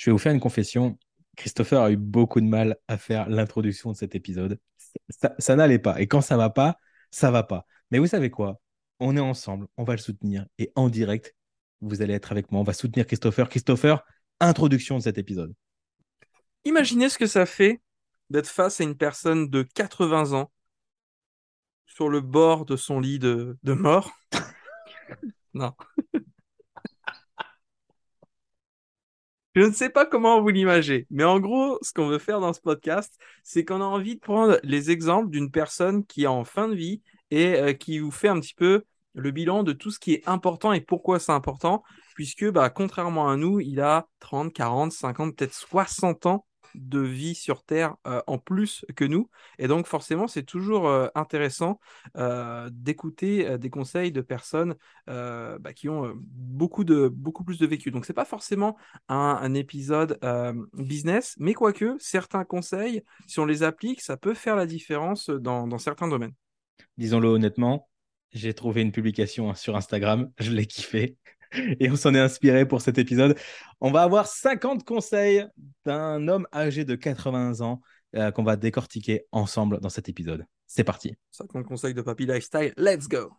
je vais vous faire une confession. Christopher a eu beaucoup de mal à faire l'introduction de cet épisode. Ça, n'allait pas. Et quand ça va pas, ça va pas. Mais vous savez quoi? On est ensemble, on va le soutenir. Et en direct, vous allez être avec moi. On va soutenir Christopher. Christopher, introduction de cet épisode. Imaginez ce que ça fait d'être face à une personne de 80 ans sur le bord de son lit de, de mort. non. Je ne sais pas comment vous l'imagez, mais en gros, ce qu'on veut faire dans ce podcast, c'est qu'on a envie de prendre les exemples d'une personne qui est en fin de vie et euh, qui vous fait un petit peu le bilan de tout ce qui est important et pourquoi c'est important, puisque bah, contrairement à nous, il a 30, 40, 50, peut-être 60 ans de vie sur Terre euh, en plus que nous. Et donc forcément, c'est toujours euh, intéressant euh, d'écouter des conseils de personnes bah, qui ont beaucoup, de, beaucoup plus de vécu. Donc c'est pas forcément un, épisode business, mais quoique certains conseils, si on les applique, ça peut faire la différence dans, dans certains domaines. Disons-le honnêtement, j'ai trouvé une publication sur Instagram, je l'ai kiffé et on s'en est inspiré pour cet épisode. On va avoir 50 conseils d'un homme âgé de 80 ans euh, qu'on va décortiquer ensemble dans cet épisode. C'est parti. 50 conseils de Papy Lifestyle, let's go.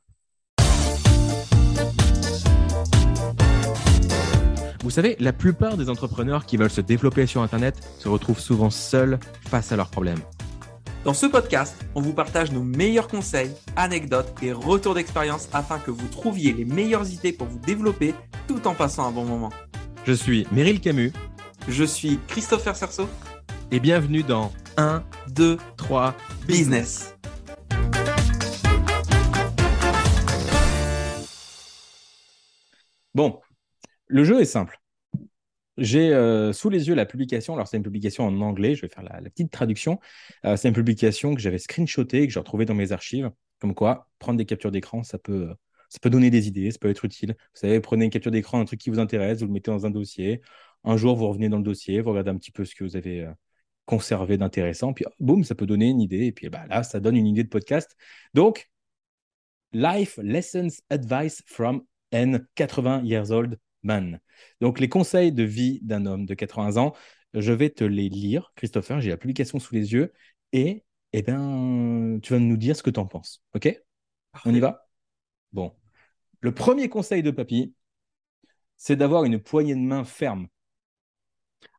Vous savez, la plupart des entrepreneurs qui veulent se développer sur Internet se retrouvent souvent seuls face à leurs problèmes. Dans ce podcast, on vous partage nos meilleurs conseils, anecdotes et retours d'expérience afin que vous trouviez les meilleures idées pour vous développer tout en passant un bon moment. Je suis Meryl Camus. Je suis Christopher Cerceau. Et bienvenue dans 1, 2, 3 Business. Bon, le jeu est simple. J'ai euh, sous les yeux la publication. Alors, c'est une publication en anglais. Je vais faire la, petite traduction. Euh, c'est une publication que j'avais screenshotée, que j'ai retrouvée dans mes archives. Comme quoi, prendre des captures d'écran, ça peut, ça peut donner des idées, ça peut être utile. Vous savez, prenez une capture d'écran, un truc qui vous intéresse, vous le mettez dans un dossier. Un jour, vous revenez dans le dossier, vous regardez un petit peu ce que vous avez euh, conservé d'intéressant. Puis, boum, ça peut donner une idée. Et puis, bah, là, ça donne une idée de podcast. Donc, Life Lessons Advice from N 80 Years Old Man. Donc, les conseils de vie d'un homme de 80 ans, je vais te les lire. Christopher, j'ai la publication sous les yeux. Et eh ben, tu vas nous dire ce que tu en penses. OK? On y va? Bon. Le premier conseil de papy, c'est d'avoir une poignée de main ferme.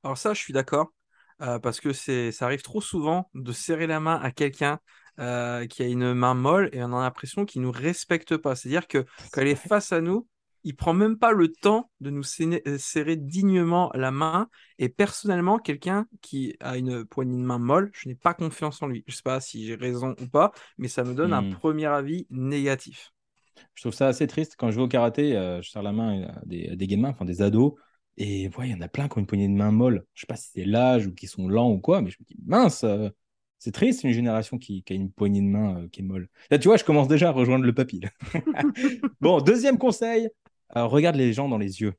Alors ça, je suis d'accord. Euh, parce que ça arrive trop souvent de serrer la main à quelqu'un euh, qui a une main molle et on a l'impression qu'il ne nous respecte pas. C'est-à-dire que quand elle est face à nous, il prend même pas le temps de nous euh, serrer dignement la main. Et personnellement, quelqu'un qui a une poignée de main molle, je n'ai pas confiance en lui. Je sais pas si j'ai raison ou pas, mais ça me donne un hmm. premier avis négatif. Je trouve ça assez triste. Quand je vais au karaté, euh, je serre la main à des, des gamins, enfin des ados, et il y en a plein qui ont une poignée de main molle. Je sais pas si c'est l'âge ou qui sont lents ou quoi, mais je me dis, mince, euh, c'est triste, une génération qui, a une poignée de main qui est molle. Là, tu vois, je commence déjà à rejoindre le papy. bon, deuxième conseil, regarde les gens dans les yeux.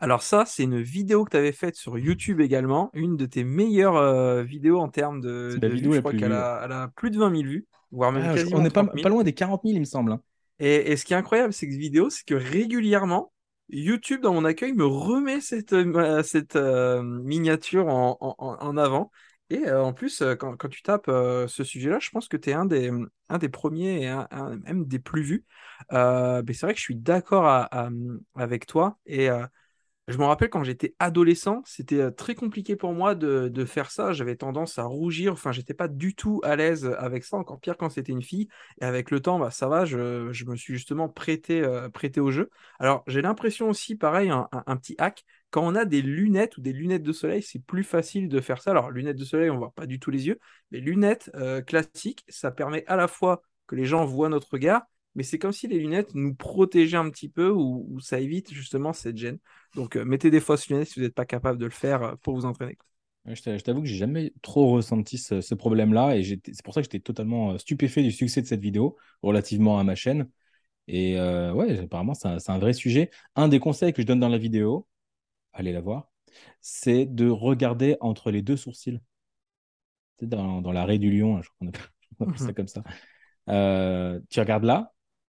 Alors ça, c'est une vidéo que tu avais faite sur YouTube également, une de tes meilleures euh, vidéos en termes de, vidéo Je crois qu'elle a, plus de 20 000 vues, voire même ah, On n'est pas, loin des 40 000, il me semble. Hein. Et, ce qui est incroyable, c'est que cette vidéo, c'est que régulièrement, YouTube, dans mon accueil, me remet cette, euh, cette euh, miniature en, avant. Et en plus, quand, tu tapes ce sujet-là, je pense que tu es un des, un des premiers et même des plus vus. mais c'est vrai que je suis d'accord avec toi. Et je me rappelle quand j'étais adolescent, c'était très compliqué pour moi de, faire ça. J'avais tendance à rougir. Enfin, j'étais pas du tout à l'aise avec ça. Encore pire quand c'était une fille. Et avec le temps, bah, ça va. Je, me suis justement prêté, prêté au jeu. Alors, j'ai l'impression aussi, pareil, un, petit hack. Quand on a des lunettes ou des lunettes de soleil, c'est plus facile de faire ça. Alors, lunettes de soleil, on voit pas du tout les yeux. Mais lunettes classiques, ça permet à la fois que les gens voient notre regard mais c'est comme si les lunettes nous protégeaient un petit peu ou, ça évite justement cette gêne. Donc euh, mettez des fausses lunettes si vous n'êtes pas capable de le faire euh, pour vous entraîner. Je t'avoue que j'ai jamais trop ressenti ce, problème-là et c'est pour ça que j'étais totalement euh, stupéfait du succès de cette vidéo relativement à ma chaîne. Et ouais, apparemment, c'est un, vrai sujet. Un des conseils que je donne dans la vidéo, allez la voir, c'est de regarder entre les deux sourcils. C'est dans, dans l'arrêt du lion, hein, je crois qu'on appelle, ça comme ça. tu regardes là,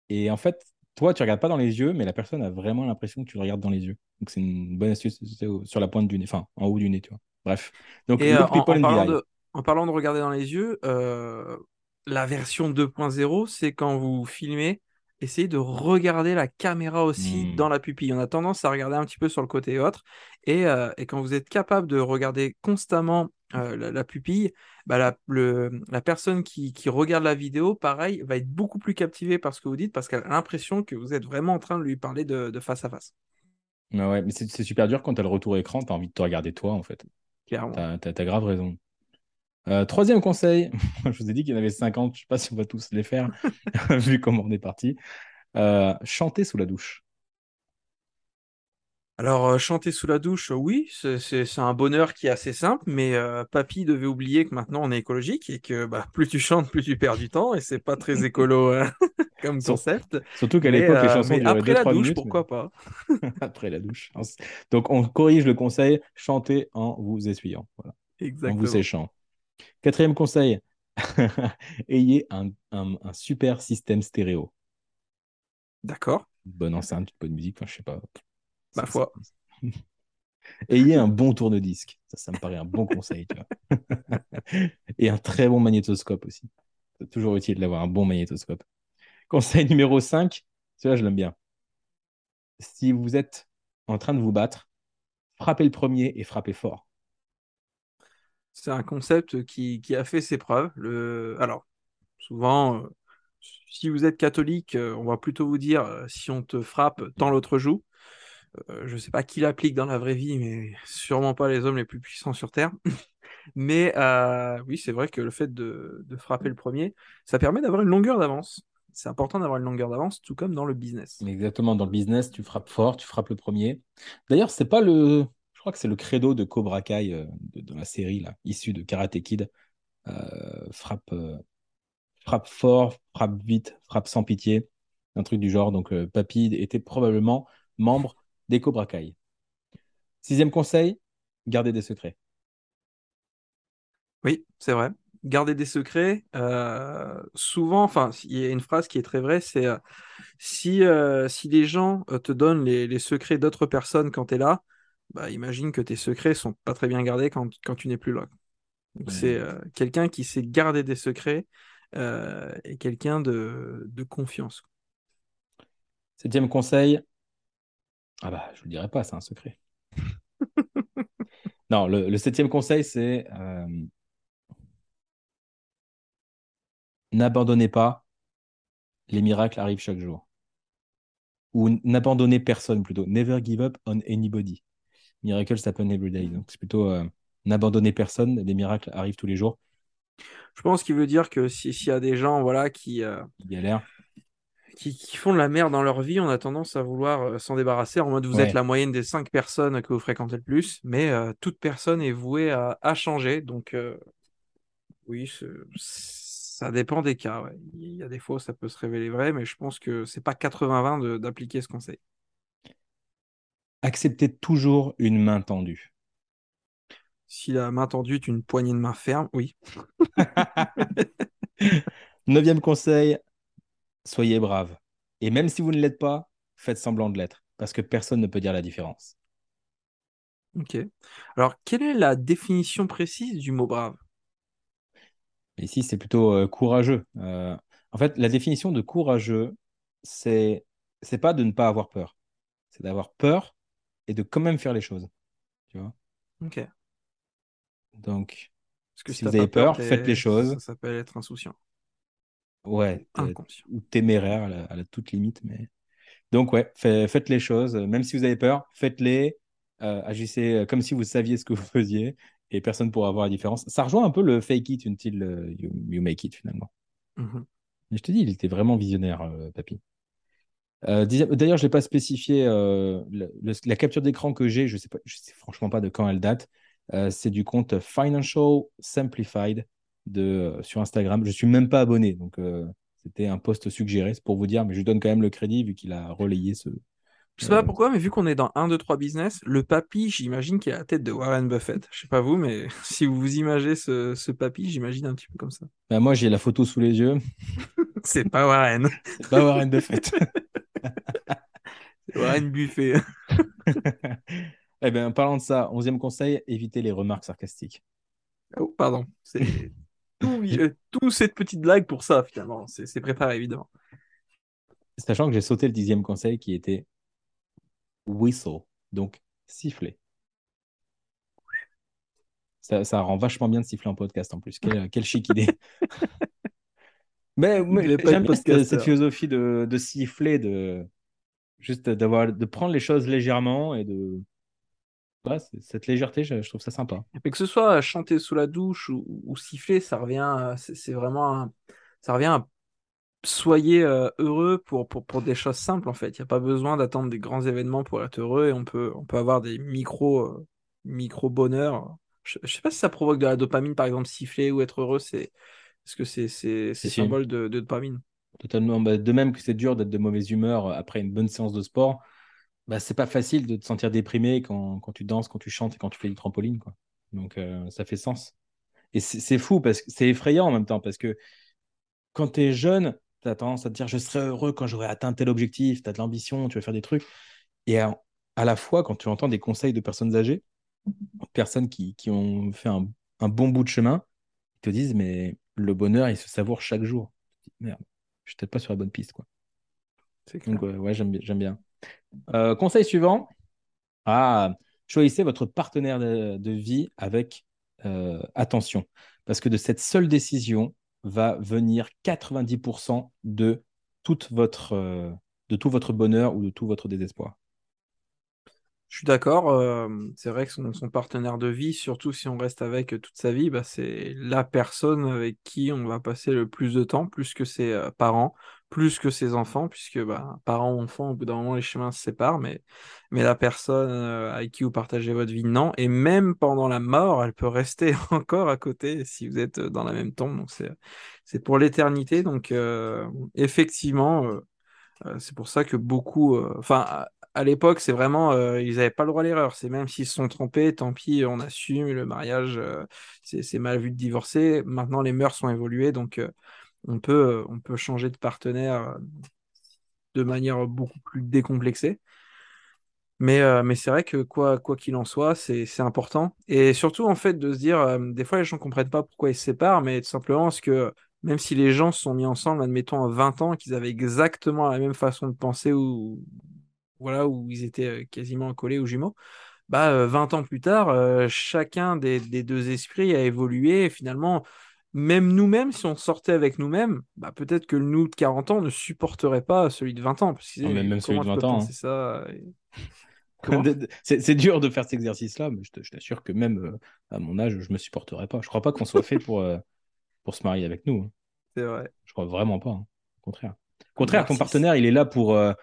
et en fait, toi, tu regardes pas dans les yeux, mais la personne a vraiment l'impression que tu le regardes dans les yeux. Donc, c'est une bonne astuce sur la pointe du nez, enfin, en haut du nez, tu vois. Bref. Donc, Et euh, en, parlant de, en, parlant de, regarder dans les yeux, euh, la version 2.0, c'est quand vous filmez, essayez de regarder la caméra aussi hmm. dans la pupille. On a tendance à regarder un petit peu sur le côté autre. Et, euh, et quand vous êtes capable de regarder constamment euh, la, pupille, bah la, le, la, personne qui, qui, regarde la vidéo, pareil, va être beaucoup plus captivée par ce que vous dites parce qu'elle a l'impression que vous êtes vraiment en train de lui parler de, de face à face. ouais, mais c'est super dur quand tu as le retour écran, tu as envie de te regarder toi en fait. Clairement. Tu as, grave raison. Euh, troisième conseil, je vous ai dit qu'il y en avait 50, je ne sais pas si on va tous les faire, vu comment on est parti. Euh, chanter sous la douche. Alors, euh, chanter sous la douche, oui, c'est un bonheur qui est assez simple, mais euh, papy devait oublier que maintenant on est écologique et que bah, plus tu chantes, plus tu perds du temps, et c'est pas très écolo hein, comme concept. Surtout qu'à l'époque, les euh, chansons duraient après la douche, pourquoi pas? Après la douche. Donc, on corrige le conseil, chantez en vous essuyant, voilà. Exactement. en vous séchant. Quatrième conseil, ayez un, un super système stéréo. D'accord. Bonne enceinte, bonne musique, enfin, je sais pas. Ma foi. Ayez un bon tourne-disque. Ça, ça me paraît un bon conseil. Tu vois. Et un très bon magnétoscope aussi. C'est toujours utile d'avoir un bon magnétoscope. Conseil numéro 5, celui-là, je l'aime bien. Si vous êtes en train de vous battre, frappez le premier et frappez fort. C'est un concept qui, a fait ses preuves. Alors, souvent, euh, si vous êtes catholique, euh, on va plutôt vous dire euh, si on te frappe, tends l'autre joue. Je ne sais pas qui l'applique dans la vraie vie, mais sûrement pas les hommes les plus puissants sur Terre. mais oui, c'est vrai que le fait de, frapper le premier, ça permet d'avoir une longueur d'avance. C'est important d'avoir une longueur d'avance, tout comme dans le business. Exactement, dans le business, tu frappes fort, tu frappes le premier. D'ailleurs, c'est pas le, crois que c'est le credo de Cobra Kai euh, de, la série là, issue de Karate Kid. frappe, frappe fort, frappe vite, frappe sans pitié, un truc du genre. Donc, Papy était probablement membre des Cobra Sixième conseil, garder des secrets. Oui, c'est vrai. Garder des secrets, euh, souvent, enfin, il y a une phrase qui est très vraie, c'est euh, si, euh, si les gens te donnent les, secrets d'autres personnes quand tu es là, bah, imagine que tes secrets sont pas très bien gardés quand, tu n'es plus là. c'est quelqu'un qui sait garder des secrets et quelqu'un de, de confiance. Septième conseil, ah bah, je ne le dirai pas, c'est un secret. non, le, septième conseil, c'est euh, n'abandonnez pas, les miracles arrivent chaque jour. Ou n'abandonnez personne plutôt. Never give up on anybody. Miracles happen every day. Donc c'est plutôt euh, n'abandonnez personne, les miracles arrivent tous les jours. Je pense qu'il veut dire que s'il y a des gens voilà, qui, euh, qui galèrent, qui, font de la merde dans leur vie, on a tendance à vouloir euh, s'en débarrasser en mode vous êtes la moyenne des cinq personnes que vous fréquentez le plus, mais euh, toute personne est vouée à, changer. Donc, oui, ça dépend des cas. Il y a des fois où ça peut se révéler vrai, mais je pense que c'est pas 80-20 d'appliquer ce conseil. Acceptez toujours une main tendue. Si la main tendue est une poignée de main ferme, oui. Neuvième conseil, soyez brave. Et même si vous ne l'êtes pas, faites semblant de l'être, parce que personne ne peut dire la différence. Ok. Alors, quelle est la définition précise du mot brave? Ici, c'est plutôt euh, courageux. Euh, en fait, la définition de courageux, c'est c'est pas de ne pas avoir peur, c'est d'avoir peur et de quand même faire les choses. Tu vois Ok. Donc, que si, vous avez peur, faites les choses. Ça s'appelle être insouciant. Ouais, ou téméraire à la, toute limite. Mais... Donc, ouais, faites les choses. Même si vous avez peur, faites-les. Euh, agissez euh, comme si vous saviez ce que vous faisiez et personne ne pourra voir la différence. Ça rejoint un peu le fake it until euh, you, make it finalement. Mhm. je te dis, il était vraiment visionnaire, Papy. D'ailleurs, je l'ai pas spécifié. la capture d'écran que j'ai, je ne sais, pas, je sais franchement pas de quand elle date. c'est du compte Financial Simplified de, euh, sur Instagram. Je suis même pas abonné, donc euh, c'était un post suggéré, c'est pour vous dire, mais je donne quand même le crédit vu qu'il a relayé ce. Je sais pas euh, pourquoi, mais vu qu'on est dans 1, 2, 3 business, le papy, j'imagine qu'il a la tête de Warren Buffett. Je sais pas vous, mais si vous vous imaginez ce, ce papy, j'imagine un petit peu comme ça. Bah moi, j'ai la photo sous les yeux. c'est pas Warren. c'est pas Warren Buffett. Warren Buffet. eh bien, en parlant de ça, onzième conseil, évitez les remarques sarcastiques. Oh, pardon. C'est tout, euh, tout cette petite blague pour ça, finalement. C'est préparé, évidemment. Sachant que j'ai sauté le dixième conseil qui était whistle, donc siffler. Ça, ça, rend vachement bien de siffler en podcast en plus. Quelle, quelle chic idée. mais, j'aime bien cette, cette, philosophie de, de siffler, de juste d'avoir de prendre les choses légèrement et de cette légèreté, je, trouve ça sympa. Et que ce soit chanter sous la douche ou, siffler, ça revient, c'est vraiment, ça revient à soyez euh, heureux pour, pour, pour, des choses simples en fait. Il n'y a pas besoin d'attendre des grands événements pour être heureux et on peut, on peut avoir des micro, euh, micro bonheurs. Je, ne sais pas si ça provoque de la dopamine par exemple siffler ou être heureux, c'est est-ce que c'est c'est symbole de, de, dopamine. Totalement. Bah, de même que c'est dur d'être de mauvaise humeur après une bonne séance de sport bah, c'est pas facile de te sentir déprimé quand, quand, tu danses, quand tu chantes et quand tu fais du trampoline. Quoi. Donc, euh, ça fait sens. Et c'est fou parce que c'est effrayant en même temps parce que quand tu es jeune, tu as tendance à te dire je serai heureux quand j'aurai atteint tel objectif, tu as de l'ambition, tu veux faire des trucs. Et à, la fois, quand tu entends des conseils de personnes âgées, personnes qui, qui ont fait un, un, bon bout de chemin, ils te disent mais le bonheur, il se savoure chaque jour. Merde, je suis peut-être pas sur la bonne piste. Quoi. Donc, ouais, ouais j'aime bien. Euh, conseil suivant. Ah, choisissez votre partenaire de, vie avec euh, attention. Parce que de cette seule décision va venir 90% de, toute votre, euh, de tout votre bonheur ou de tout votre désespoir. Je suis d'accord. c'est vrai que son, partenaire de vie, surtout si on reste avec toute sa vie, bah, c'est la personne avec qui on va passer le plus de temps, plus que ses parents, plus que ses enfants, puisque bah, parents, enfants, au bout d'un moment, les chemins se séparent, mais, mais la personne euh, avec qui vous partagez votre vie, non. Et même pendant la mort, elle peut rester encore à côté si vous êtes dans la même tombe. Donc, c'est, c'est pour l'éternité. Donc, euh, effectivement, euh, c'est pour ça que beaucoup. Enfin, à, l'époque, c'est vraiment. ils n'avaient pas le droit à l'erreur. C'est même s'ils se sont trompés, tant pis, on assume. Le mariage, c'est, c'est mal vu de divorcer. Maintenant, les mœurs sont évoluées. Donc, on peut, euh, on peut changer de partenaire euh, de manière beaucoup plus décomplexée. Mais, euh, mais c'est vrai que quoi qu'il en soit, c'est important. Et surtout, en fait, de se dire, des fois, les gens ne comprennent pas pourquoi ils se séparent, mais tout simplement parce que même si les gens se sont mis ensemble, admettons, à 20 ans, qu'ils avaient exactement la même façon de penser, ou voilà, où ils étaient quasiment collés aux jumeaux, bah, 20 ans plus tard, chacun des, des, deux esprits a évolué. Et finalement, même nous-mêmes, si on sortait avec nous-mêmes, bah, peut-être que le nous de 40 ans ne supporterait pas celui de 20 ans. Parce que, même celui de 20 ans. c'est dur de faire cet exercice-là, mais je t'assure que même euh, à mon âge, je ne me supporterais pas. Je ne crois pas qu'on soit fait pour, euh, pour se marier avec nous. Hein. C'est vrai. Je crois vraiment pas. Hein. Au contraire. Au contraire, ton partenaire, il est là pour, euh,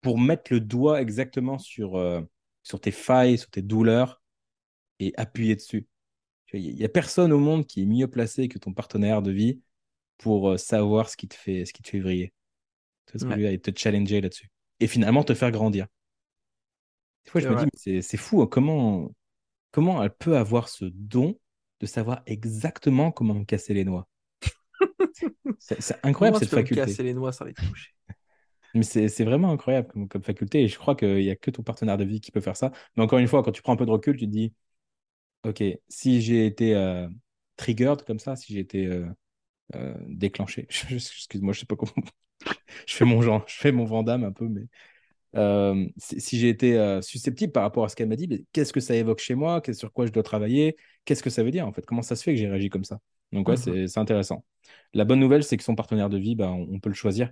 pour mettre le doigt exactement sur, sur tes failles, sur tes douleurs et appuyer dessus. Il n'y a personne au monde qui est mieux placé que ton partenaire de vie pour euh, savoir ce qui te fait, ce qui te fait vriller. Tu vois te challenger là-dessus. Et finalement te faire grandir. Des fois, je me dis, c'est fou, hein, comment, comment elle peut avoir ce don de savoir exactement comment me casser les noix? c'est incroyable cette faculté. casser les noix sans les toucher? Mais c'est vraiment incroyable comme, comme, faculté et je crois qu'il n'y a que ton partenaire de vie qui peut faire ça. Mais encore une fois, quand tu prends un peu de recul, tu te dis, Ok, si j'ai été euh, triggered comme ça, si j'ai été euh, euh, déclenché, excuse-moi, je sais pas comment. je fais mon genre, je fais mon Vandame un peu, mais si, j'ai été susceptible par rapport à ce qu'elle m'a dit, qu'est-ce que ça évoque chez moi? Sur quoi je dois travailler? Qu'est-ce que ça veut dire en fait? Comment ça se fait que j'ai réagi comme ça? Donc ouais, mmh c'est intéressant. La bonne nouvelle, c'est que son partenaire de vie, bah, on, peut le choisir.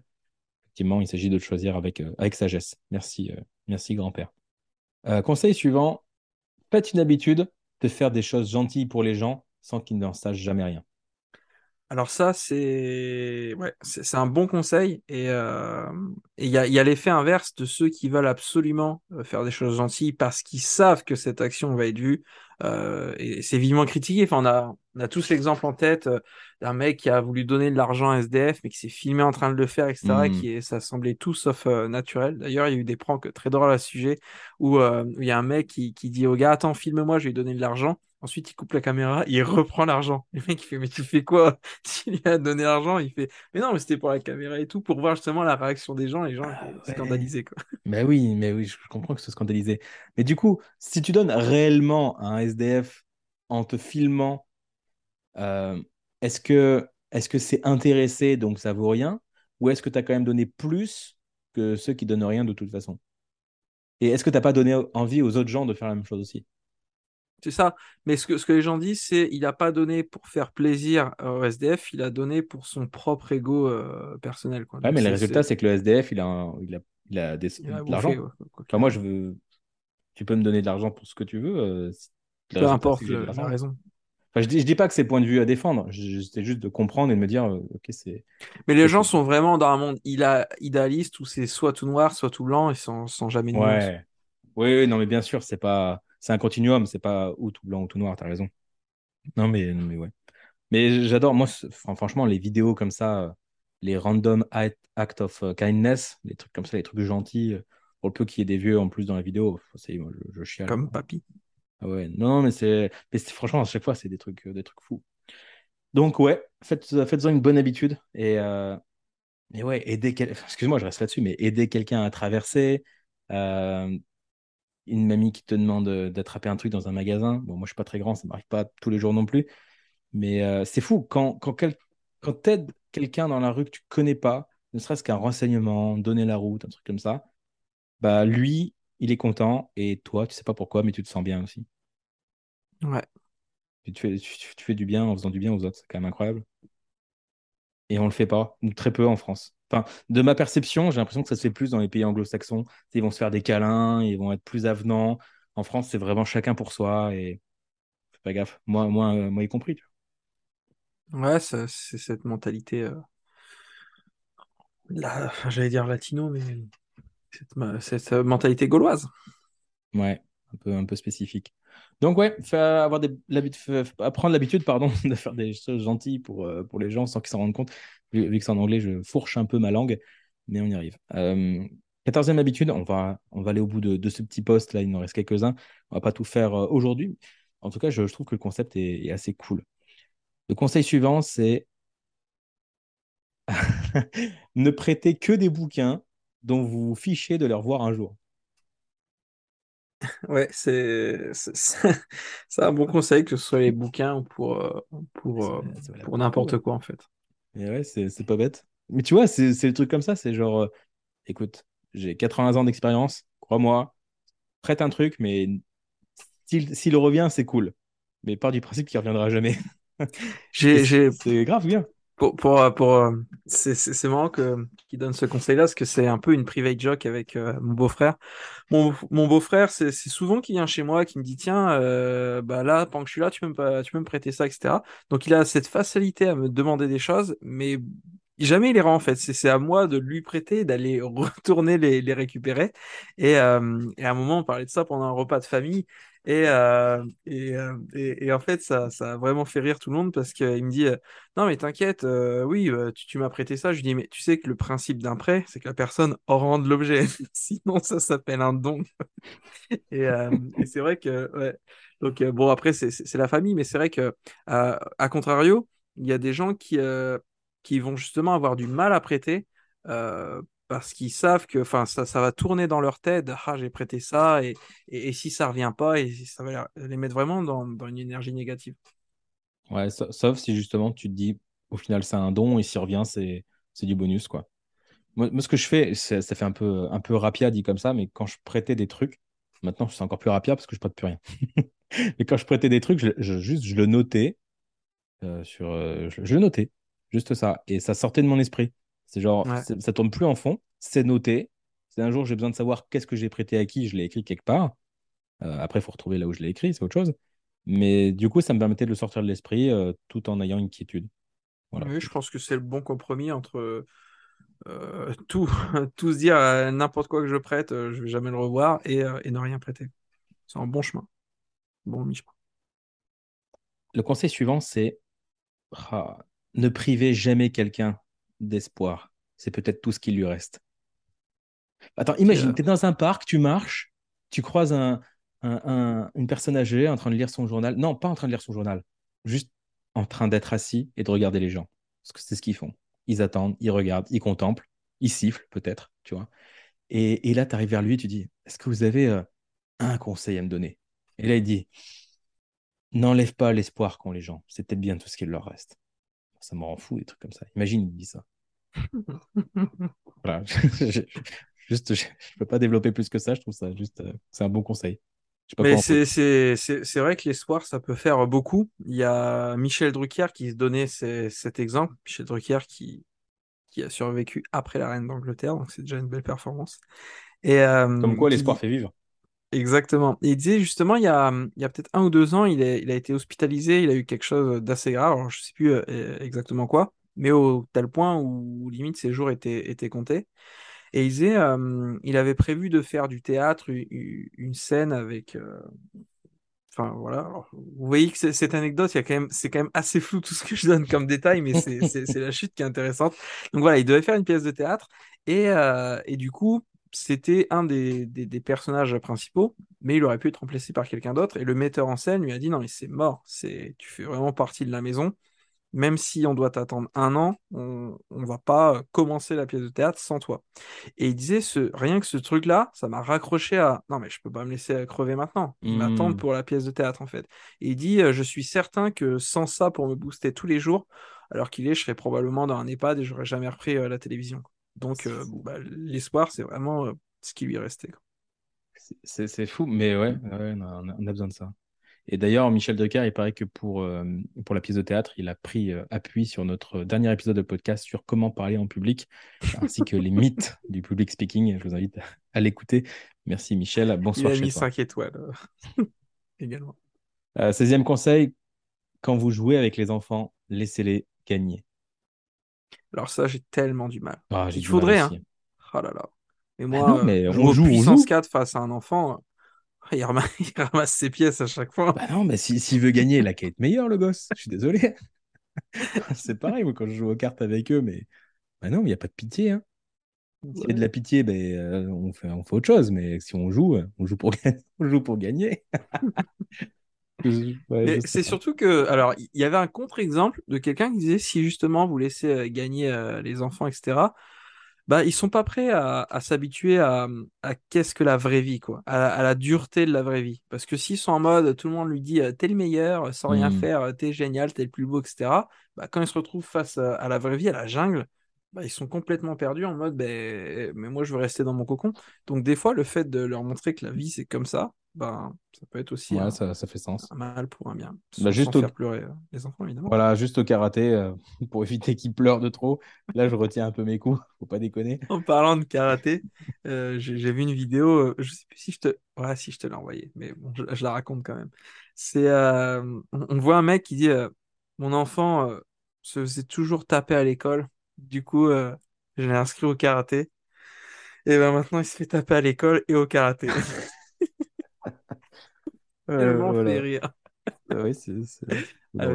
Effectivement, il s'agit de le choisir avec, avec sagesse. Merci, merci grand-père. conseil suivant, faites une habitude de faire des choses gentilles pour les gens sans qu'ils n'en sachent jamais rien. Alors ça, c'est ouais, c'est un bon conseil. Et euh, il y a, y a l'effet inverse de ceux qui veulent absolument euh, faire des choses gentilles parce qu'ils savent que cette action va être vue. Euh, et c'est vivement critiqué. Enfin, on a, on a tous l'exemple en tête d'un mec qui a voulu donner de l'argent à SDF, mais qui s'est filmé en train de le faire, etc. Mmh. Qui est, ça semblait tout sauf naturel. D'ailleurs, il y a eu des pranks très drôles à ce sujet où il y a un mec qui, qui dit au gars Attends, filme-moi, je vais lui donner de l'argent Ensuite, il coupe la caméra, il reprend l'argent. Le mec, il fait, mais tu fais quoi? Tu lui as donné l'argent, il fait, mais non, mais c'était pour la caméra et tout, pour voir justement la réaction des gens. Les gens Ah ouais. scandalisés, quoi. Mais oui, mais oui, je comprends que ce soit scandalisé. Mais du coup, si tu donnes réellement à un SDF en te filmant, euh, est-ce que est-ce que c'est intéressé, donc ça vaut rien, ou est-ce que tu as quand même donné plus que ceux qui donnent rien de toute façon? Et est-ce que tu n'as pas donné envie aux autres gens de faire la même chose aussi? C'est ça. Mais ce que, ce que les gens disent, c'est il n'a pas donné pour faire plaisir au SDF, il a donné pour son propre ego euh, personnel, quoi. Ouais, mais le résultat, c'est- que le SDF, il a, un- il a, il a des- il a de l'argent. Enfin, moi, je veux. Tu peux me donner de l'argent pour ce que tu veux. euh, si- Peu résultat, importe le- la raison. Enfin, je dis, je dis pas que c'est point de vue à défendre. C'était juste de comprendre et de me dire, euh, ok, c'est. Mais les gens sont vraiment dans un monde idéaliste où c'est soit tout noir, soit tout blanc, et sans, sans jamais. Ouais. Oui, oui, non, mais bien sûr, c'est pas. C'est un continuum, c'est pas ou tout blanc ou tout noir, t'as raison. Non, mais, non, mais ouais. Mais j'adore, moi, franchement, les vidéos comme ça, euh, les random act of euh, kindness, les trucs comme ça, les trucs gentils, euh, pour le peu qu'il y ait des vieux en plus dans la vidéo, je, je chiale. Comme papy. Ah ouais, non, mais c'est, mais c'est- franchement, à chaque fois, c'est des trucs, des trucs fous. Donc, ouais, faites, faites-en une bonne habitude. Et, euh, et ouais, aider quel... Excuse-moi, je reste là-dessus, mais aider quelqu'un à traverser, euh, une mamie qui te demande euh, d'attraper un truc dans un magasin. Bon, moi, je suis pas très grand, ça m'arrive pas tous les jours non plus. Mais euh, c'est fou, quand, quand, quel... quand t'aides quelqu'un dans la rue que tu connais pas, ne serait-ce qu'un renseignement, donner la route, un truc comme ça, bah lui, il est content et toi, tu sais pas pourquoi, mais tu te sens bien aussi. Ouais. Tu, te fais, tu, tu fais du bien en faisant du bien aux autres, c'est quand même incroyable. Et on le fait pas, ou très peu en France. Enfin, de ma perception, j'ai l'impression que ça se fait plus dans les pays anglo-saxons. Ils vont se faire des câlins, ils vont être plus avenants. En France, c'est vraiment chacun pour soi et fais pas gaffe. Moi, moi, euh, moi y compris. tu Ouais, c'est cette mentalité, euh, la- enfin, j'allais dire latino, mais cette, cette, euh, mentalité gauloise. Ouais, un peu, un peu spécifique. Donc ouais, avoir des, apprendre l'habitude, pardon, de faire des choses gentilles pour, euh, pour les gens sans qu'ils s'en rendent compte. Vu, que c'est en anglais, je fourche un peu ma langue, mais on y arrive. Euh, quatorzième habitude, on va, on va aller au bout de, de ce petit post là, il nous reste quelques-uns. On va pas tout faire euh, aujourd'hui. En tout cas, je, je trouve que le concept est, est assez cool. Le conseil suivant, c'est ne prêtez que des bouquins dont vous vous fichez de les revoir un jour. Ouais, c'est un bon conseil, que ce soit les bouquins ou pour, euh, pour, pour n'importe quoi, en fait. Et ouais, c'est pas bête. Mais tu vois, c'est le truc comme ça, c'est genre, euh, écoute, j'ai 80 ans d'expérience, crois-moi, prête un truc, mais s'il revient, c'est cool. Mais pars du principe qu'il reviendra jamais. C'est grave bien. Pour, pour, euh, pour, euh, c'est marrant que, qu'il donne ce conseil-là, parce que c'est un peu une private joke avec euh, mon beau-frère. Mon, mon beau-frère, c'est souvent qu'il vient chez moi, qui me dit, tiens, euh, bah là, pendant que je suis là, tu peux me, tu peux me prêter ça, etc. Donc il a cette facilité à me demander des choses, mais jamais il les rend en fait. C'est c'est à moi de lui prêter, d'aller retourner les, les récupérer. Et, euh, et à un moment, on parlait de ça pendant un repas de famille. Et, euh, euh, et, et en fait, ça, ça a vraiment fait rire tout le monde parce qu'il me dit, euh, non mais t'inquiète, oui, tu, m'as prêté ça. Je lui dis, mais tu sais que le principe d'un prêt, c'est que la personne rende l'objet. Sinon, ça s'appelle un don. Et, c'est vrai que. Donc, bon, après, c'est la famille, mais c'est vrai que, à contrario, il y a des gens qui, qui vont justement avoir du mal à prêter parce qu'ils savent que enfin, ça, ça va tourner dans leur tête. Ah, j'ai prêté ça, et, et, si ça revient pas, et ça va les mettre vraiment dans, dans une énergie négative. Ouais, sa- sauf si justement tu te dis, au final, c'est un don et s'il revient, c'est du bonus, quoi. Moi, ce que je fais, ça fait un peu, un peu rapia dit comme ça, mais quand je prêtais des trucs, maintenant, c'est encore plus rapia parce que je prête plus rien. Mais quand je prêtais des trucs, je, juste, je le notais euh, sur, euh, je le notais, juste ça, et ça sortait de mon esprit. C'est genre, Ouais. ça tourne plus en fond, c'est noté. C'est un jour, j'ai besoin de savoir qu'est-ce que j'ai prêté à qui, je l'ai écrit quelque part. Euh, après, il faut retrouver là où je l'ai écrit, c'est autre chose. Mais du coup, ça me permettait de le sortir de l'esprit euh, tout en ayant une quiétude. Voilà. Oui, je pense que c'est le bon compromis entre euh, tout, tout se dire n'importe quoi que je prête, je vais jamais le revoir, et, et ne rien prêter. C'est un bon chemin. Bon mi-chemin. Le conseil suivant, c'est ah, ne privez jamais quelqu'un d'espoir. C'est peut-être tout ce qui lui reste. Attends, imagine, tu es dans un parc, tu marches, tu croises un, un- un- une personne âgée en train de lire son journal. Non, pas en train de lire son journal, juste en train d'être assis et de regarder les gens. Parce que c'est ce qu'ils font. Ils attendent, ils regardent, ils contemplent, ils sifflent peut-être, tu vois. Et, et là, tu arrives vers lui et tu dis, est-ce que vous avez euh, un conseil à me donner? Et là, il dit, n'enlève pas l'espoir qu'ont les gens. C'est peut-être bien tout ce qu'il leur reste. Ça me rend fou, des trucs comme ça. Imagine, il me dit ça. Voilà. Juste, je ne peux pas développer plus que ça. Je trouve ça juste, euh, c'est un bon conseil. Quoi Mais c'est vrai que l'espoir, ça peut faire beaucoup. Il y a Michel Drucker qui se donnait ces- cet exemple. Michel Drucker qui, qui a survécu après la reine d'Angleterre, donc c'est déjà une belle performance. Et Comme euh, quoi, qui l'espoir dit fait vivre. Exactement. Il disait justement, il y a, il y a peut-être un ou deux ans, il a, été hospitalisé, il a eu quelque chose d'assez grave, je sais plus euh, exactement quoi, mais au tel point où limite ses jours étaient, étaient comptés. Et il disait, euh, il avait prévu de faire du théâtre, une scène avec, euh, Enfin, voilà. Vous voyez que cette anecdote, c'est quand même assez flou tout ce que je donne comme détail, mais c'est la chute qui est intéressante. Donc voilà, il devait faire une pièce de théâtre et, euh, et du coup, c'était un des, des, des personnages principaux, mais il aurait pu être remplacé par quelqu'un d'autre. Et le metteur en scène lui a dit non, mais c'est mort, c'est, tu fais vraiment partie de la maison. Même si on doit t'attendre un an, on, on va pas commencer la pièce de théâtre sans toi. Et il disait, ce, rien que ce truc-là, ça m'a raccroché à non, mais je peux pas me laisser crever maintenant. Ils m'attendent Hmm. pour la pièce de théâtre, en fait. Et il dit, euh, je suis certain que sans ça pour me booster tous les jours, alors qu'il est, je serais probablement dans un EHPAD et j'aurais jamais repris euh, la télévision. Donc, euh, bon, bah, l'espoir, c'est vraiment euh, ce qui lui restait. C'est fou, mais ouais, ouais, on a, on a besoin de ça. Et d'ailleurs, Michel Drucker, il paraît que pour, euh, pour la pièce de théâtre, il a pris appui sur notre dernier épisode de podcast sur comment parler en public, ainsi que les mythes du public speaking. Je vous invite à, l'écouter. Merci Michel, Il bonsoir a chez mis toi. 5 étoiles également. Euh, 16e conseil, quand vous jouez avec les enfants, laissez-les gagner. Alors ça, j'ai tellement du mal. Ah, Il du mal faudrait, hein. Oh là là. Mais Ah moi, non, euh, mais on joue, on puissance joue. 4 face à un enfant, euh, il ramasse, il ramasse ses pièces à chaque fois. Bah non, mais si- s'il veut gagner, il a qu'à être meilleur, le gosse. Je suis désolé. C'est pareil, moi, quand je joue aux cartes avec eux, mais bah non, il n'y a pas de pitié. Hein. S'il y a de la pitié, ben, euh, on fait, on fait autre chose. Mais si on joue, on joue pour, gagner. on joue pour gagner. Ouais, c'est surtout que, alors, il y avait un contre-exemple de quelqu'un qui disait si justement vous laissez euh, gagner euh, les enfants, etc., bah, ils sont pas prêts à, à s'habituer à, à qu'est-ce que la vraie vie, quoi, à, la à la dureté de la vraie vie. Parce que s'ils sont en mode, tout le monde lui dit euh, t'es le meilleur, sans rien Hmm. faire, t'es génial, t'es le plus beau, etc., bah, quand ils se retrouvent face à, à la vraie vie, à la jungle, bah, ils sont complètement perdus en mode ben, mais moi je veux rester dans mon cocon. Donc des fois, le fait de leur montrer que la vie c'est comme ça, ben, ça peut être aussi Ouais, un, ça, ça fait sens. un mal pour un bien. Bah, Sans, sans juste, au, faire pleurer euh, les enfants, évidemment. voilà, juste au karaté, euh, pour éviter qu'ils pleurent de trop. Là, je retiens un peu mes coups. Faut pas déconner. En parlant de karaté, euh, j'ai vu une vidéo, euh, je sais plus si je te... Ouais, si je te l'ai envoyée, mais bon, je, je la raconte quand même. C'est, on, on voit un mec qui dit, mon enfant se faisait toujours taper à l'école, du coup, euh, je l'ai inscrit au karaté, et ben maintenant il se fait taper à l'école et au karaté. Euh, Tellement fait rire. Ah oui, c'est c'est- c'est Ah,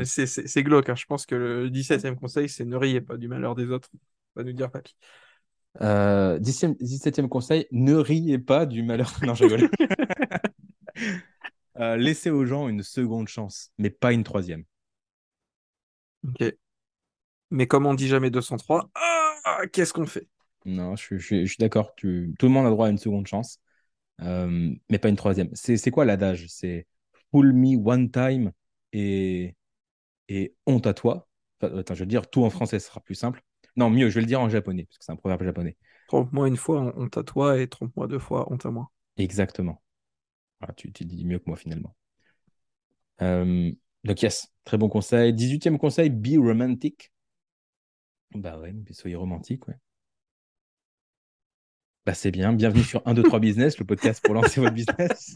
glauque, hein. Je pense que le 17e conseil, c'est ne riez pas du malheur des autres. Va nous dire papy. Euh, 10e 17e conseil, ne riez pas du malheur. Non, je rigole. Euh, laissez aux gens une seconde chance, mais pas une troisième. Ok. Mais comme on dit jamais 203, ah, qu'est-ce qu'on fait? Non, je, suis- je suis je suis d'accord. tu- Tout le monde a droit à une seconde chance, euh, mais pas une troisième. C'est quoi l'adage? C'est fool me one time et, et honte à toi. Enfin, attends, je vais le dire tout en français, ce sera plus simple. Non, mieux, je vais le dire en japonais, parce que c'est un proverbe japonais. Trompe-moi une fois, on- honte à toi, et trompe-moi deux fois, honte à moi. Exactement. Voilà, tu, tu dis mieux que moi finalement. Euh, donc, yes, très bon conseil. 18e conseil, be romantic. Bah ouais, mais soyez romantique, ouais. Bah c'est bien. Bienvenue sur 1, 2, 3 Business, le podcast pour lancer votre business.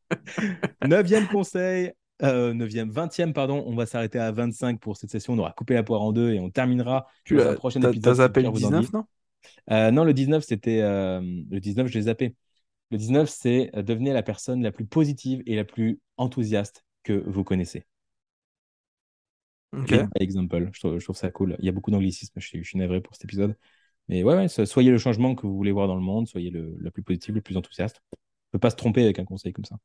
Neuvième conseil, euh, neuvième, vingtième, pardon. On va s'arrêter à 25 pour cette session. On aura coupé la poire en deux et on terminera Tu dans un l'as- prochain t'as- épisode. T'as zappé le vous en dit. 19, non? Euh, non, le 19, c'était. euh, le 19, je l'ai zappé. Le 19, c'est euh, devenez la personne la plus positive et la plus enthousiaste que vous connaissez. Ok. Lead by example. Je trouve, je trouve ça cool. Il y a beaucoup d'anglicisme. Je, suis- je suis navré pour cet épisode. Mais ouais, ouais, so- soyez le changement que vous voulez voir dans le monde. Soyez le, le plus positif, le plus enthousiaste. peut pas se tromper avec un conseil comme ça.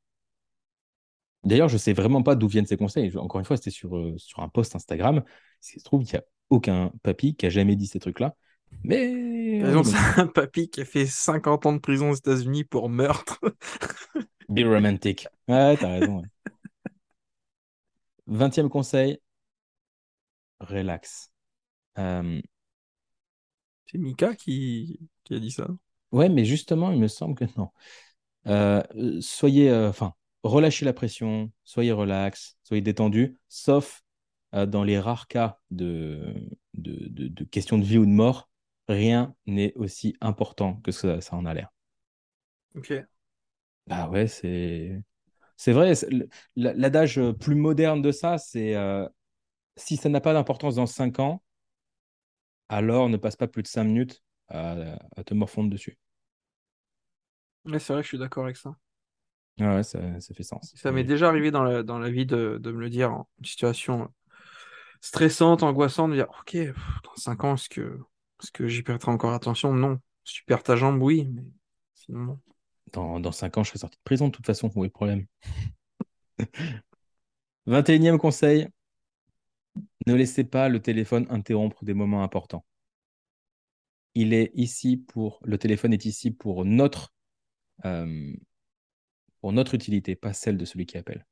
D'ailleurs, je sais vraiment pas d'où viennent ces conseils. Encore une fois, c'était sur, euh, sur un post Instagram. Il se trouve qu'il n'y a aucun papy qui a jamais dit ces trucs-là. Mais. c'est un papy qui a fait 50 ans de prison aux États-Unis pour meurtre. Be romantic. Ouais, t'as raison. Vingtième conseil, relax. Euh, c'est Mika qui, qui, a dit ça. Ouais, mais justement, il me semble que non. Euh, soyez, euh, enfin, relâchez la pression, soyez relax, soyez détendu, sauf dans les rares cas de, de, de, questions de vie ou de mort, rien n'est aussi important que ça, ça en a l'air. Ok. Bah ouais, c'est c'est vrai. L'adage plus moderne de ça, c'est si ça n'a pas d'importance dans 5 ans, alors ne passe pas plus de 5 minutes à, te morfondre dessus. Ouais, c'est vrai que je suis d'accord avec ça. Ouais, ça, fait sens. Ça m'est déjà arrivé dans la, dans la vie de, me le dire en situation stressante, angoissante, de dire Ok, dans 5 ans, est-ce que, est que j'y perdrai encore attention? Non. Si tu perds ta jambe, oui, mais sinon, non. Dans, dans 5 ans, je serai sorti de prison de toute façon. Où est le problème 21e conseil ne laissez pas le téléphone interrompre des moments importants. Il est ici pour le téléphone est ici pour notre euh, pour notre utilité, pas celle de celui qui appelle.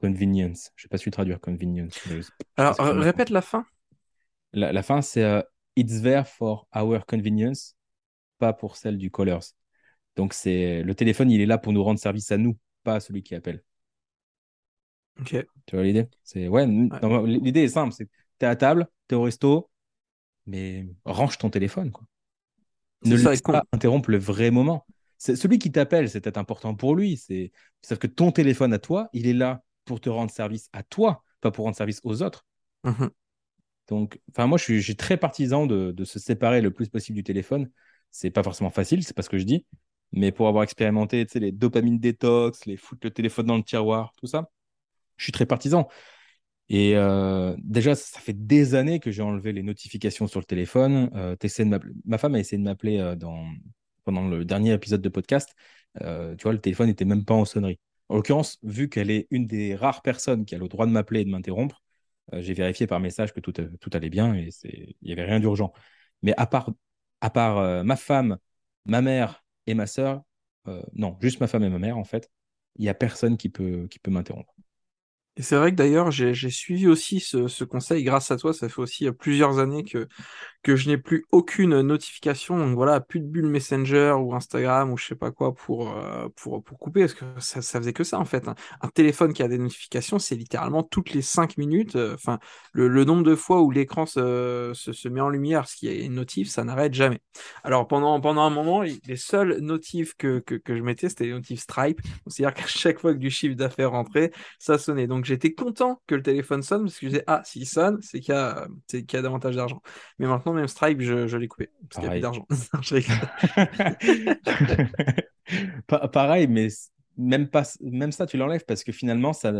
Convenience. Je n'ai pas su traduire convenience. Alors répète la fin. La, fin c'est euh, It's there for our convenience, pas pour celle du callers. Donc c'est le téléphone, il est là pour nous rendre service à nous, pas à celui qui appelle. Tu vois l'idée? C'est ouais. L'idée est simple. C'est es à table, tu es au resto, mais range ton téléphone, quoi. Ne laisse pas interrompre le vrai moment. C'est celui qui t'appelle, c'est peut-être important pour lui. C'est parce que ton téléphone à toi, il est là pour te rendre service à toi, pas pour rendre service aux autres. Mmh Donc, enfin, moi, je suis, très partisan de, de, se séparer le plus possible du téléphone. C'est pas forcément facile, c'est pas ce que je dis, mais pour avoir expérimenté, tu sais, les dopamines détox, les foutre le téléphone dans le tiroir, tout ça, je suis très partisan. Et euh, déjà, ça fait des années que j'ai enlevé les notifications sur le téléphone. Euh, de Ma femme a essayé de m'appeler euh, pendant le dernier épisode de podcast. tu vois, le téléphone n'était même pas en sonnerie. En l'occurrence, vu qu'elle est une des rares personnes qui a le droit de m'appeler et de m'interrompre, j'ai vérifié par message que tout, allait bien et il n'y avait rien d'urgent. Mais à part, ma femme, ma mère et ma sœur, non, juste ma femme et ma mère, en fait, il n'y a personne qui peut m'interrompre. Et c'est vrai que d'ailleurs, j'ai suivi aussi ce, conseil grâce à toi. Ça fait aussi euh, plusieurs années que, que je n'ai plus aucune notification. Donc voilà, plus de bulle Messenger ou Instagram ou je sais pas quoi pour, euh, pour, pour couper. Parce que ça, faisait que ça en fait. Un téléphone qui a des notifications, c'est littéralement toutes les cinq minutes. Euh, enfin, le, nombre de fois où l'écran se, se, met en lumière, ce qui est une notif, ça n'arrête jamais. Alors pendant, pendant un moment, les seuls notifs que, que, que je mettais, c'était les notifs Stripe. C'est-à-dire qu'à chaque fois que du chiffre d'affaires rentrait, ça sonnait. Donc j'étais content que le téléphone sonne parce que je disais, ah, s'il sonne, c'est qu'il y, y, a davantage d'argent. Mais maintenant, même Stripe, je, je l'ai coupé parce qu'il n'y a plus d'argent. Pareil, mais même, pas, même ça, tu l'enlèves parce que finalement, ça,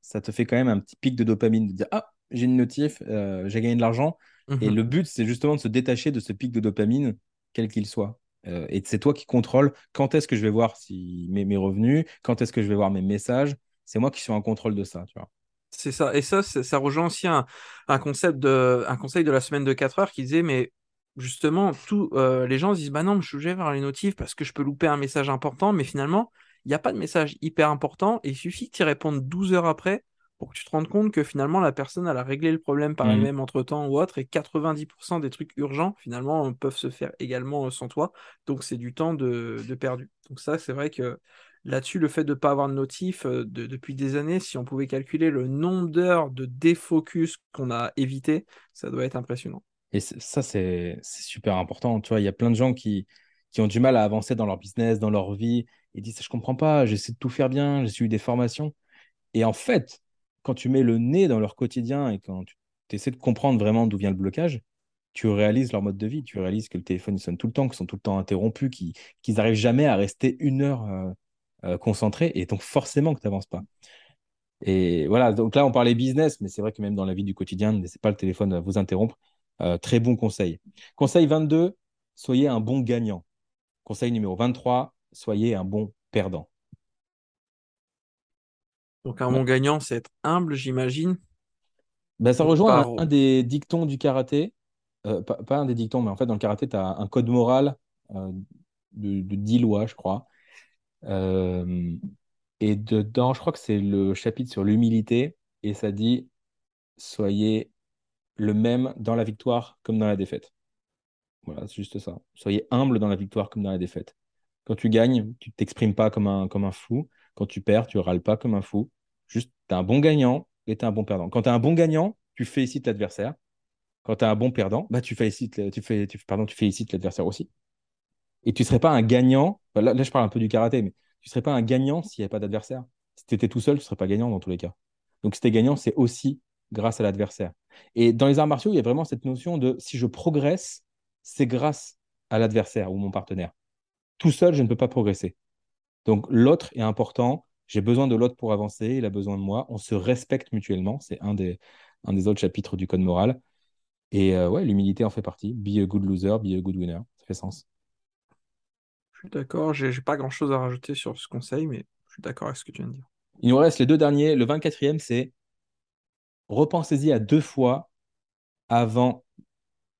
ça te fait quand même un petit pic de dopamine de dire, ah, j'ai une notif, euh, j'ai gagné de l'argent. Et mhm. le but, c'est justement de se détacher de ce pic de dopamine, quel qu'il soit. Euh, et c'est toi qui contrôles quand est-ce que je vais voir si mes, mes revenus, quand est-ce que je vais voir mes messages. C'est moi qui suis en contrôle de ça, tu vois. C'est ça. Et ça, ça rejoint aussi un, concept de, un conseil de la semaine de 4 heures qui disait, mais justement, tous euh, les gens disent, bah non, je vais vers les notifs parce que je peux louper un message important, mais finalement, il n'y a pas de message hyper important et il suffit que tu répondes 12 heures après pour que tu te rendes compte que finalement la personne elle a réglé le problème par mmh. elle-même entre temps ou autre et 90% des trucs urgents finalement peuvent se faire également euh, sans toi donc c'est du temps de, de perdu donc ça c'est vrai que Là-dessus, le fait de ne pas avoir de notif euh, depuis des années, si on pouvait calculer le nombre d'heures de défocus qu'on a évité, ça doit être impressionnant. Et ça, c'est super important. Tu vois, il y a plein de gens qui, qui ont du mal à avancer dans leur business, dans leur vie, et disent Je comprends pas, j'essaie de tout faire bien, j'ai suivi des formations. Et en fait, quand tu mets le nez dans leur quotidien et quand tu essaies de comprendre vraiment d'où vient le blocage, tu réalises leur mode de vie, tu réalises que le téléphone sonne tout le temps, qu'ils sont tout le temps interrompus, qu'ils n'arrivent jamais à rester une heure euh, euh, concentré, et donc forcément que tu n'avances pas. Et voilà, donc là, on parlait business, mais c'est vrai que même dans la vie du quotidien, ne laissez pas le téléphone à vous interrompre. Euh, très bon conseil. Conseil 22, soyez un bon gagnant. Conseil numéro 23, soyez un bon perdant. Donc un bon gagnant, c'est être humble, j'imagine. Ben, ça rejoint un, des dictons du karaté. Euh, pas, un des dictons, mais en fait, dans le karaté, tu as un code moral euh, de, de, 10 lois, je crois. Euh, et dedans, je crois que c'est le chapitre sur l'humilité. Et ça dit Soyez le même dans la victoire comme dans la défaite. Voilà, c'est juste ça. Soyez humble dans la victoire comme dans la défaite. Quand tu gagnes, tu t'exprimes pas comme un, fou. Quand tu perds, tu râles pas comme un fou. Juste, tu un bon gagnant et tu un bon perdant. Quand tu un bon gagnant, tu félicites l'adversaire. Quand tu es un bon perdant, bah, tu félicites l'adversaire aussi. Et tu ne serais pas un gagnant. là, je parle un peu du karaté, mais tu ne serais pas un gagnant s'il n'y avait pas d'adversaire. Si tu étais tout seul, tu ne serais pas gagnant dans tous les cas. Donc, si tu es gagnant, c'est aussi grâce à l'adversaire. Et dans les arts martiaux, il y a vraiment cette notion de si je progresse, c'est grâce à l'adversaire ou mon partenaire. Tout seul, je ne peux pas progresser. Donc, l'autre est important. J'ai besoin de l'autre pour avancer, il a besoin de moi. On se respecte mutuellement. C'est un des, un des autres chapitres du code moral. Et euh, ouais, l'humilité en fait partie. Be a good loser, be a good winner. Ça fait sens. Je suis d'accord. J'ai pas grand chose à rajouter sur ce conseil, mais je suis d'accord avec ce que tu viens de dire. Il nous reste les deux derniers. Le 24e, c'est repensez-y à deux fois avant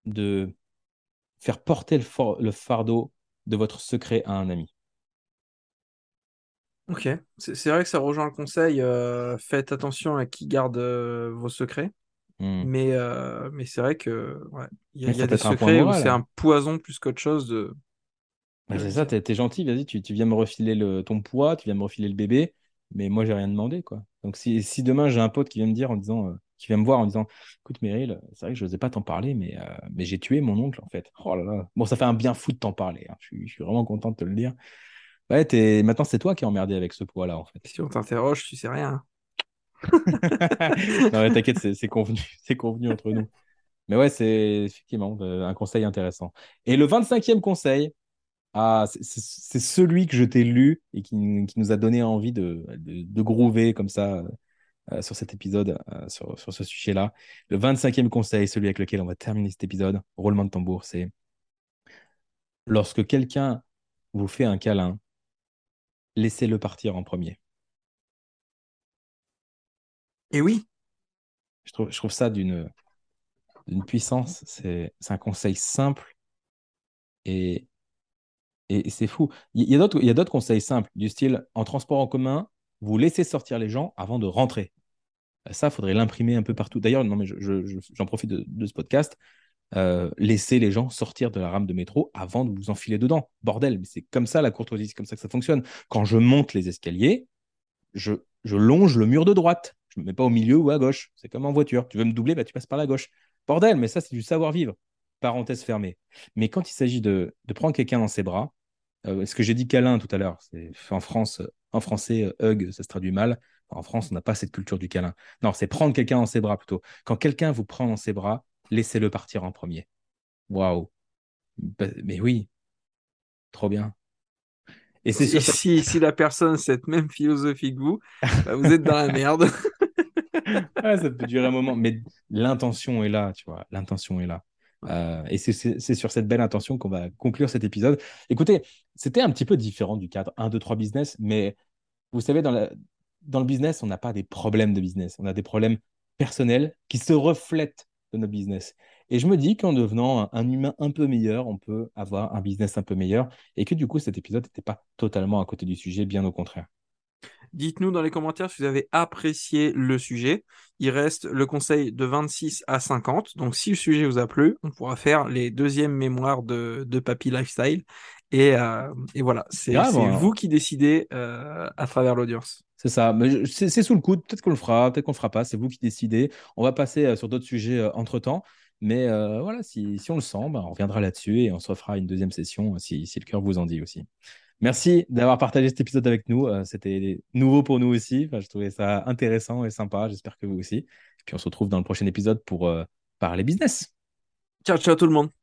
de faire porter le fardeau de votre secret à un ami. Ok, c'est vrai que ça rejoint le conseil, euh, faites attention à qui garde euh, vos secrets. Hmm. Mais, euh, mais c'est vrai que il y a, des secrets où c'est un poison plus qu'autre chose de. C'est ça, t'es es gentil, vas-y, tu, viens me refiler le, ton poids, tu viens me refiler le bébé, mais moi j'ai rien demandé quoi. Donc si, si demain j'ai un pote qui vient me dire en disant, qui vient me voir en disant, écoute Meryl, c'est vrai que je n'osais pas t'en parler, mais, mais j'ai tué mon oncle en fait. Oh là là. Bon, ça fait un bien fou de t'en parler. Hein. Je, je, suis vraiment content de te le dire. Ouais, maintenant c'est toi qui es emmerdé avec ce poids-là en fait. Si on t'interroge, tu sais rien. non, t'inquiète, c'est convenu, c'est convenu entre nous. Mais ouais, c'est effectivement euh, un conseil intéressant. Et le 25e conseil, ah, c'est celui que je t'ai lu et qui, nous a donné envie de, de, groover comme ça euh, sur cet épisode, euh, sur, sur, ce sujet-là. Le 25e conseil, celui avec lequel on va terminer cet épisode, roulement de tambour, c'est lorsque quelqu'un vous fait un câlin, laissez-le partir en premier. Et oui. Je trouve, je trouve ça d'une puissance. C'est un conseil simple et, et c'est fou. Il y a d'autres conseils simples, du style en transport en commun, vous laissez sortir les gens avant de rentrer. Ça, il faudrait l'imprimer un peu partout. D'ailleurs, non, mais j'en profite de, ce podcast. Euh, laissez les gens sortir de la rame de métro avant de vous enfiler dedans. Bordel, mais c'est comme ça la courtoisie, c'est comme ça que ça fonctionne. Quand je monte les escaliers, je, longe le mur de droite. Je ne me mets pas au milieu ou à gauche. C'est comme en voiture. Tu veux me doubler, bah, tu passes par la gauche. Bordel, mais ça, c'est du savoir-vivre. Parenthèse fermée. Mais quand il s'agit de, prendre quelqu'un dans ses bras, euh, ce que j'ai dit câlin tout à l'heure, c'est en France, en français, euh, hug, ça se traduit mal. En France, on n'a pas cette culture du câlin. Non, c'est prendre quelqu'un dans ses bras plutôt. Quand quelqu'un vous prend dans ses bras, laissez-le partir en premier. Waouh. Bah, mais oui, trop bien. Et c'est si, si, la personne cette même philosophie que vous, bah, vous êtes dans la merde. ça peut durer un moment, mais l'intention est là, tu vois. L'intention est là. Euh, et c'est sur cette belle intention qu'on va conclure cet épisode. Écoutez, c'était un petit peu différent du cadre 1, 2, 3 business, mais vous savez, dans, dans le business, on n'a pas des problèmes de business, on a des problèmes personnels qui se reflètent de notre business. Et je me dis qu'en devenant un, humain un peu meilleur, on peut avoir un business un peu meilleur et que du coup, cet épisode n'était pas totalement à côté du sujet, bien au contraire. Dites-nous dans les commentaires si vous avez apprécié le sujet. Il reste le conseil de 26 à 50. Donc, si le sujet vous a plu, on pourra faire les deuxièmes mémoires de, de Papy Lifestyle. Et, euh, et voilà, c'est vous qui décidez euh, à travers l'audience. C'est ça, mais c'est sous le coude. Peut-être qu'on le fera, peut-être qu'on le fera pas. C'est vous qui décidez. On va passer euh, sur d'autres sujets entre temps. Mais voilà, si, si, on le sent, bah, on reviendra là-dessus et on se refera une deuxième session si, si le cœur vous en dit aussi. Merci d'avoir partagé cet épisode avec nous. Euh, c'était nouveau pour nous aussi. je trouvais ça intéressant et sympa. J'espère que vous aussi. Et puis on se retrouve dans le prochain épisode pour euh, parler business. Ciao, ciao tout le monde.